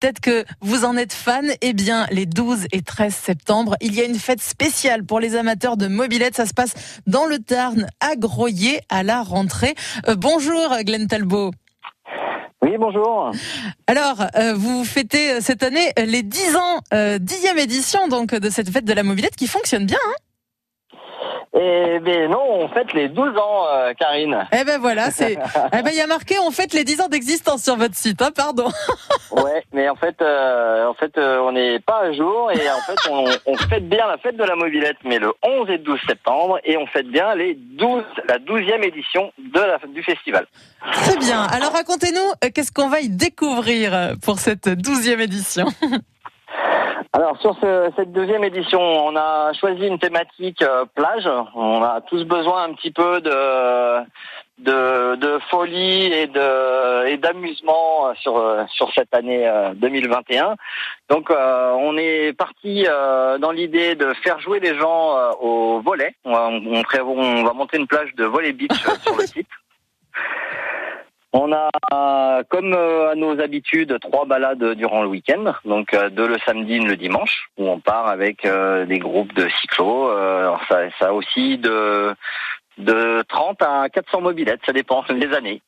Peut-être que vous en êtes fan. Eh bien, les 12 et 13 septembre, il y a une fête spéciale pour les amateurs de mobilette. Ça se passe dans le Tarn, à Groyer, à la rentrée. Euh, bonjour, Glenn Talbot. Oui, bonjour. Alors, euh, vous fêtez euh, cette année les 10 ans, dixième édition donc de cette fête de la mobilette qui fonctionne bien. Hein? Eh ben non, on fête les 12 ans, euh, Karine. Eh ben voilà, c'est. eh ben il y a marqué on fête les 10 ans d'existence sur votre site, hein, pardon. ouais, mais en fait, euh, en fait, euh, on n'est pas à jour et en fait, on, on, fête bien la fête de la mobilette, mais le 11 et 12 septembre, et on fête bien les 12, la 12e édition de la, du festival. Très bien. Alors racontez-nous, qu'est-ce qu'on va y découvrir pour cette 12e édition? alors sur ce, cette deuxième édition, on a choisi une thématique euh, plage. On a tous besoin un petit peu de de, de folie et de et d'amusement sur sur cette année 2021. Euh, Donc euh, on est parti dans l'idée de faire jouer les gens au volet. On va, on, on va monter une plage de volley beach sur le site. On a, comme euh, à nos habitudes, trois balades durant le week-end, donc euh, de le samedi et le dimanche, où on part avec euh, des groupes de cyclos. Alors ça, ça aussi de de 30 à 400 mobilettes, ça dépend des années.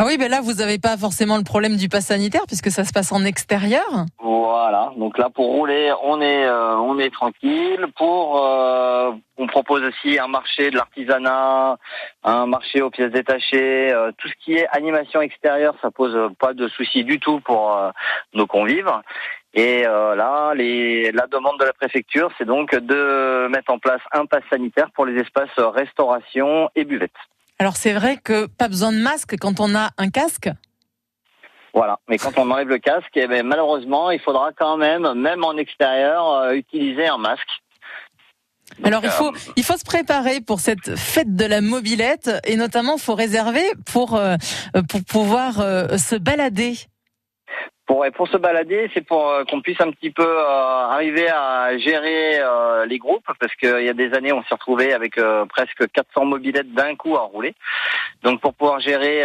Ah oui, ben là, vous n'avez pas forcément le problème du pass sanitaire puisque ça se passe en extérieur. Voilà. Donc là, pour rouler, on est, euh, on est tranquille. Pour, euh, on propose aussi un marché de l'artisanat, un marché aux pièces détachées, euh, tout ce qui est animation extérieure, ça pose pas de soucis du tout pour nos convives. Et là, les, la demande de la préfecture, c'est donc de mettre en place un pass sanitaire pour les espaces restauration et buvette. Alors c'est vrai que pas besoin de masque quand on a un casque voilà, mais quand on enlève le casque, eh ben, malheureusement, il faudra quand même, même en extérieur, euh, utiliser un masque. Alors il faut euh, il faut se préparer pour cette fête de la mobilette et notamment il faut réserver pour euh, pour pouvoir se balader. Pour, pour se balader, c'est pour euh, qu'on puisse un petit peu euh, arriver à gérer euh, les groupes, parce qu'il y a des années, on s'est retrouvé avec presque 400 mobilettes d'un coup à rouler. Donc pour pouvoir gérer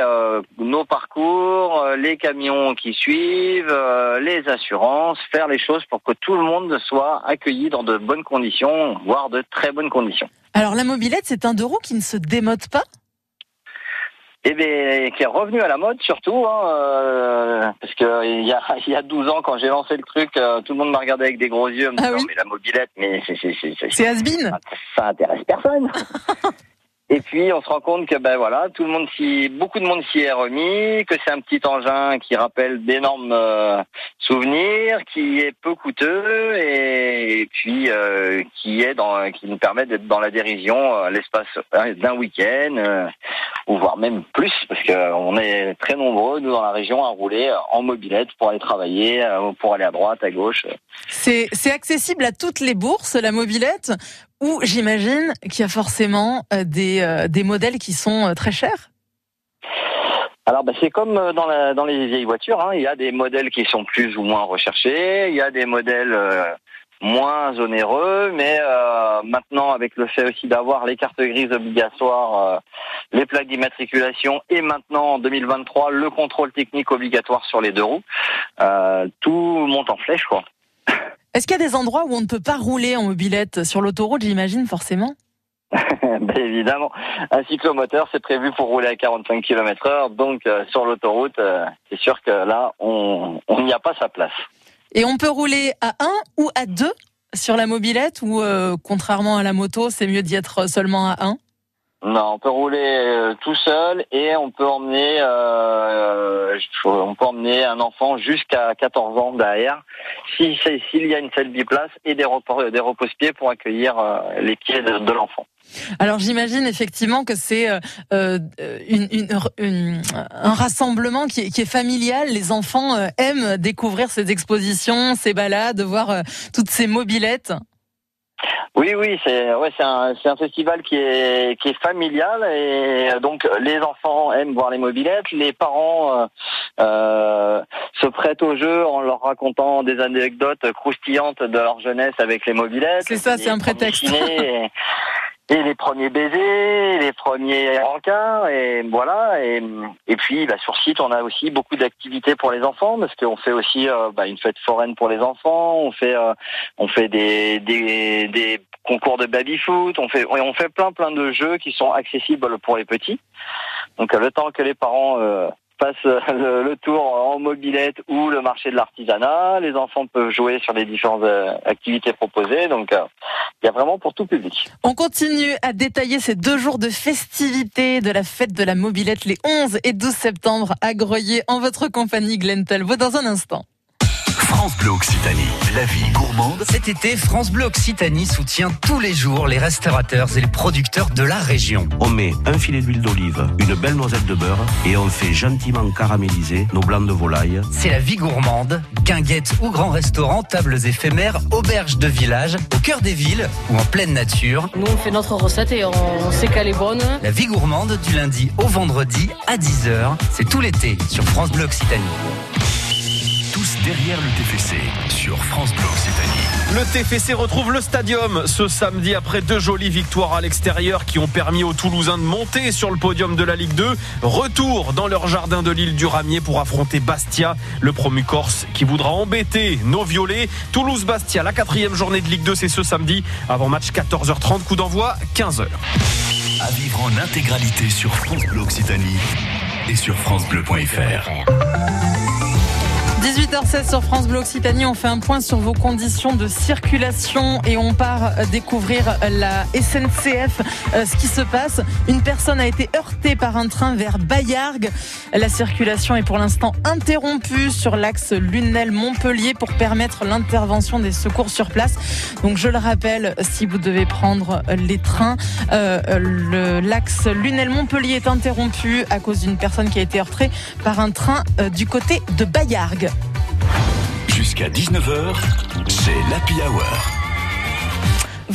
nos parcours, les camions qui suivent, les assurances, faire les choses pour que tout le monde soit accueilli dans de bonnes conditions, voire de très bonnes conditions. Alors la mobilette, c'est un deux roues qui ne se démode pas? Eh bien, qui est revenu à la mode surtout, hein, euh, parce que il y a il y a 12 ans quand j'ai lancé le truc, euh, tout le monde m'a regardé avec des gros yeux, me ah disant mais la mobilette, mais c'est c'est c'est c'est has ça intéresse personne. Et puis on se rend compte que ben voilà, tout le monde s'y, beaucoup de monde s'y est remis, que c'est un petit engin qui rappelle d'énormes euh, souvenirs, qui est peu coûteux et, puis euh, qui est dans, qui nous permet d'être dans la dérision euh, l'espace d'un week-end ou voire même plus parce qu'on est très nombreux nous dans la région à rouler en mobilette pour aller travailler, pour aller à droite, à gauche. C'est accessible à toutes les bourses la mobilette? Ou j'imagine qu'il y a forcément euh, des, euh, des modèles qui sont euh, très chers alors bah, c'est comme dans, dans les vieilles voitures, hein. il y a des modèles qui sont plus ou moins recherchés, il y a des modèles moins onéreux, mais maintenant avec le fait aussi d'avoir les cartes grises obligatoires, les plaques d'immatriculation et maintenant en 2023 le contrôle technique obligatoire sur les deux roues, tout monte en flèche quoi. Est-ce qu'il y a des endroits où on ne peut pas rouler en mobilette? Sur l'autoroute, j'imagine, forcément. Ben évidemment, un cyclomoteur, c'est prévu pour rouler à 45 km heure, donc euh, sur l'autoroute, euh, c'est sûr que là, on n'y a pas sa place. Et on peut rouler à un ou à deux sur la mobilette, ou euh, contrairement à la moto, c'est mieux d'y être seulement à un? Non, on peut rouler tout seul et on peut emmener on peut emmener un enfant jusqu'à 14 ans derrière s'il y a une salle biplace et des repos, des repose-pieds pour accueillir euh, les pieds de, l'enfant. Alors j'imagine effectivement que c'est euh, euh, un rassemblement qui est, familial. Les enfants aiment découvrir ces expositions, ces balades, voir toutes ces mobilettes. Oui, oui, c'est ouais, c'est un, un festival qui est qui est familial et donc les enfants aiment voir les mobilettes, les parents euh, euh, se prêtent au jeu en leur racontant des anecdotes croustillantes de leur jeunesse avec les mobilettes. C'est ça, c'est un prétexte. et les premiers baisers, les premiers rencarts, et voilà. Et, et puis bah, sur site, on a aussi beaucoup d'activités pour les enfants, parce qu'on fait aussi euh, bah, une fête foraine pour les enfants, on fait euh, on fait des, des, des concours de baby foot, on fait on fait plein plein de jeux qui sont accessibles pour les petits. Donc le temps que les parents euh, passe le, tour en mobilette ou le marché de l'artisanat. Les enfants peuvent jouer sur les différentes euh, activités proposées. Donc, euh, il y a vraiment pour tout public. On continue à détailler ces deux jours de festivités de la fête de la mobilette les 11 et 12 septembre à Greuillet en votre compagnie Glenn Talbot dans un instant. France Bleu Occitanie, la vie gourmande. Cet été, France Bleu Occitanie soutient tous les jours les restaurateurs et les producteurs de la région. On met un filet d'huile d'olive, une belle noisette de beurre et on fait gentiment caraméliser nos blancs de volaille. C'est la vie gourmande, guinguette ou grand restaurant, tables éphémères, auberges de village, au cœur des villes ou en pleine nature. Nous, on fait notre recette et on sait qu'elle est bonne. La vie gourmande du lundi au vendredi à 10h. C'est tout l'été sur France Bleu Occitanie derrière le TFC sur France Bleu Occitanie. Le TFC retrouve le stadium ce samedi après deux jolies victoires à l'extérieur qui ont permis aux Toulousains de monter sur le podium de la Ligue 2. Retour dans leur jardin de l'île du Ramier pour affronter Bastia, le promu corse qui voudra embêter nos violets. Toulouse-Bastia, la quatrième journée de Ligue 2, c'est ce samedi. Avant match 14h30, coup d'envoi 15h. À vivre en intégralité sur France Bleu Occitanie et sur FranceBleu.fr. 18h16 sur France Bleu Occitanie, on fait un point sur vos conditions de circulation et on part découvrir la SNCF, euh, ce qui se passe. Une personne a été heurtée par un train vers Bayargues. La circulation est pour l'instant interrompue sur l'axe Lunel-Montpellier pour permettre l'intervention des secours sur place. Donc je le rappelle, si vous devez prendre les trains, euh, l'axe Lunel-Montpellier est interrompu à cause d'une personne qui a été heurtée par un train euh, du côté de Bayargues. Jusqu'à 19h, c'est l'Happy Hour.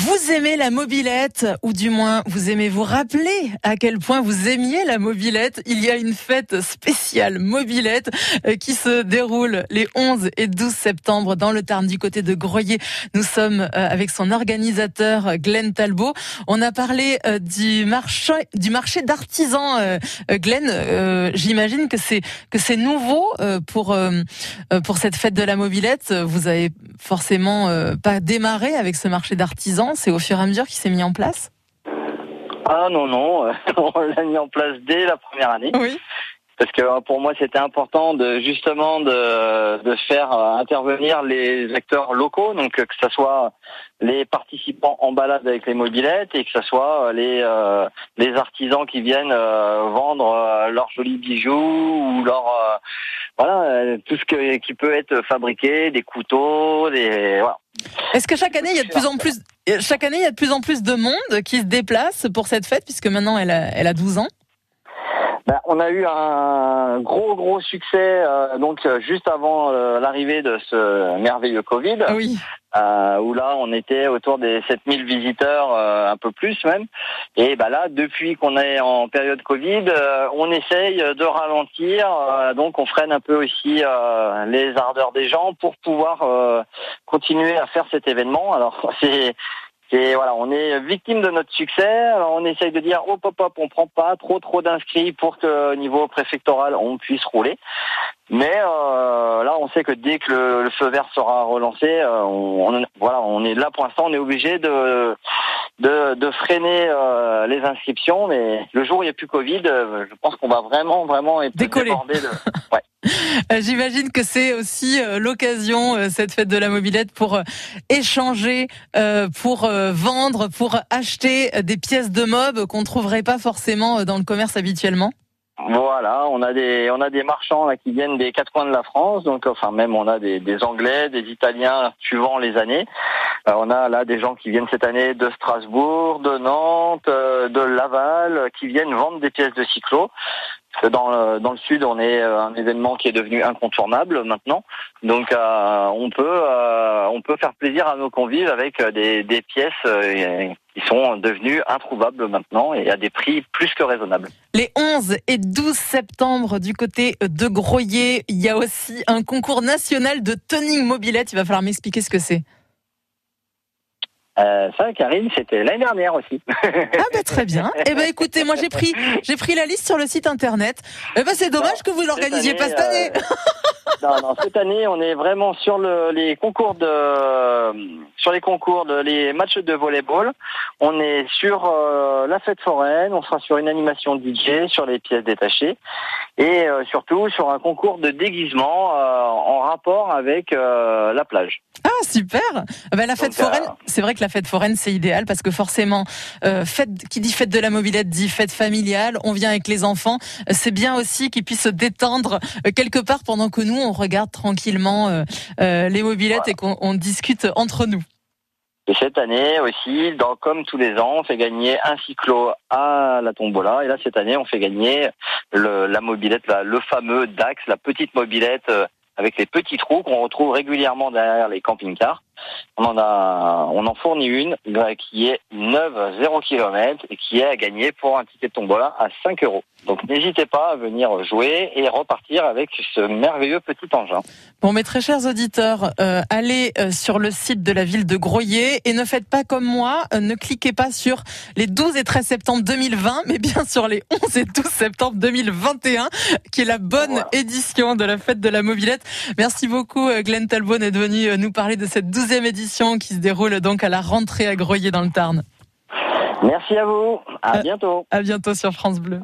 Vous aimez la mobilette, ou du moins vous aimez vous rappeler à quel point vous aimiez la mobilette. Il y a une fête spéciale mobilette euh, qui se déroule les 11 et 12 septembre dans le Tarn du côté de Groyer. Nous sommes euh, avec son organisateur Glenn Talbot. On a parlé euh, du marché du marché d'artisans. Glenn, j'imagine que c'est que c'est nouveau pour pour cette fête de la mobilette. Vous avez forcément pas démarré avec ce marché d'artisans c'est au fur et à mesure qu'il s'est mis en place Ah non, non, on l'a mis en place dès la première année. Oui. Parce que euh, pour moi, c'était important de justement de, de faire euh, intervenir les acteurs locaux, donc que ce soit les participants en balade avec les mobilettes et que ce soit euh, les les artisans qui viennent vendre leurs jolis bijoux ou leur voilà tout ce qui peut être fabriqué, des couteaux, des voilà. Est-ce que chaque année il y a de plus en plus chaque année il y a de plus en plus de monde qui se déplace pour cette fête puisque maintenant elle a, elle a 12 ans ben, on a eu un gros gros succès euh, donc euh, juste avant euh, l'arrivée de ce merveilleux Covid. Oui. où là on était autour des 7000 visiteurs, un peu plus même. Et ben là, depuis qu'on est en période Covid, on essaye de ralentir, donc on freine un peu aussi les ardeurs des gens pour pouvoir continuer à faire cet événement. Alors c'est voilà, on est victime de notre succès. On essaye de dire hop hop hop, on prend pas trop trop d'inscrits pour que au niveau préfectoral on puisse rouler. Mais euh, là, on sait que dès que le, feu vert sera relancé, euh, on, voilà, on est là pour l'instant, on est obligé de, de, de freiner euh, les inscriptions. Mais le jour où il n'y a plus Covid, euh, je pense qu'on va vraiment vraiment être décoller. De... Ouais. Euh, j'imagine que c'est aussi l'occasion, cette fête de la mobilette, pour échanger, pour vendre, pour acheter des pièces de mob qu'on trouverait pas forcément dans le commerce habituellement. Voilà, on a des on a des marchands là qui viennent des quatre coins de la France, donc enfin même on a des, Anglais, des Italiens suivant les années. Euh, on a là des gens qui viennent cette année de Strasbourg, de Nantes, euh, de Laval, qui viennent vendre des pièces de cyclo. Dans le, dans le sud, on est euh, un événement qui est devenu incontournable maintenant. Donc, on peut on peut faire plaisir à nos convives avec des, pièces qui sont devenues introuvables maintenant et à des prix plus que raisonnables. Les 11 et 12 septembre du côté de Groyer, il y a aussi un concours national de tuning mobilette. Il va falloir m'expliquer ce que c'est. Euh, ça, Karine, c'était l'année dernière aussi. Ah bah très bien. Eh ben écoutez, moi j'ai pris j'ai pris la liste sur le site internet. Eh ben c'est dommage que vous l'organisiez pas cette année. euh, non, non, cette année, on est vraiment sur le, les concours de sur les concours de les matchs de volleyball. On est sur euh, la fête foraine. On sera sur une animation DJ, sur les pièces détachées et surtout sur un concours de déguisement en rapport avec la plage. Ah super. Eh Ben la fête Donc, foraine, c'est vrai que la fête foraine c'est idéal parce que forcément euh, fête qui dit fête de la mobilette dit fête familiale. On vient avec les enfants. Euh, C'est bien aussi qu'ils puissent se détendre euh, quelque part pendant que nous on regarde tranquillement euh, euh, les mobilettes et qu'on on discute entre nous. Et cette année aussi, dans, comme tous les ans, on fait gagner un cyclo à la tombola. Et là, cette année, on fait gagner le, la mobilette, la- le fameux DAX, la petite mobilette avec les petits trous qu'on retrouve régulièrement derrière les camping-cars. On en a, on en fournit une qui est neuve 0 km et qui est à gagner pour un ticket de tombola à 5 euros. Donc n'hésitez pas à venir jouer et repartir avec ce merveilleux petit engin. Bon, mes très chers auditeurs, euh, allez euh, sur le site de la ville de Groyer et ne faites pas comme moi, euh, ne cliquez pas sur les 12 et 13 septembre 2020, mais bien sur les 11 et 12 septembre 2021, qui est la bonne Voilà. édition de la fête de la mobilette. Merci beaucoup, euh, Glenn Talbot, d'être venu nous parler de cette 12e édition qui se déroule donc à la rentrée à Groyer dans le Tarn. Merci à vous. À Euh, bientôt. À bientôt sur France Bleu.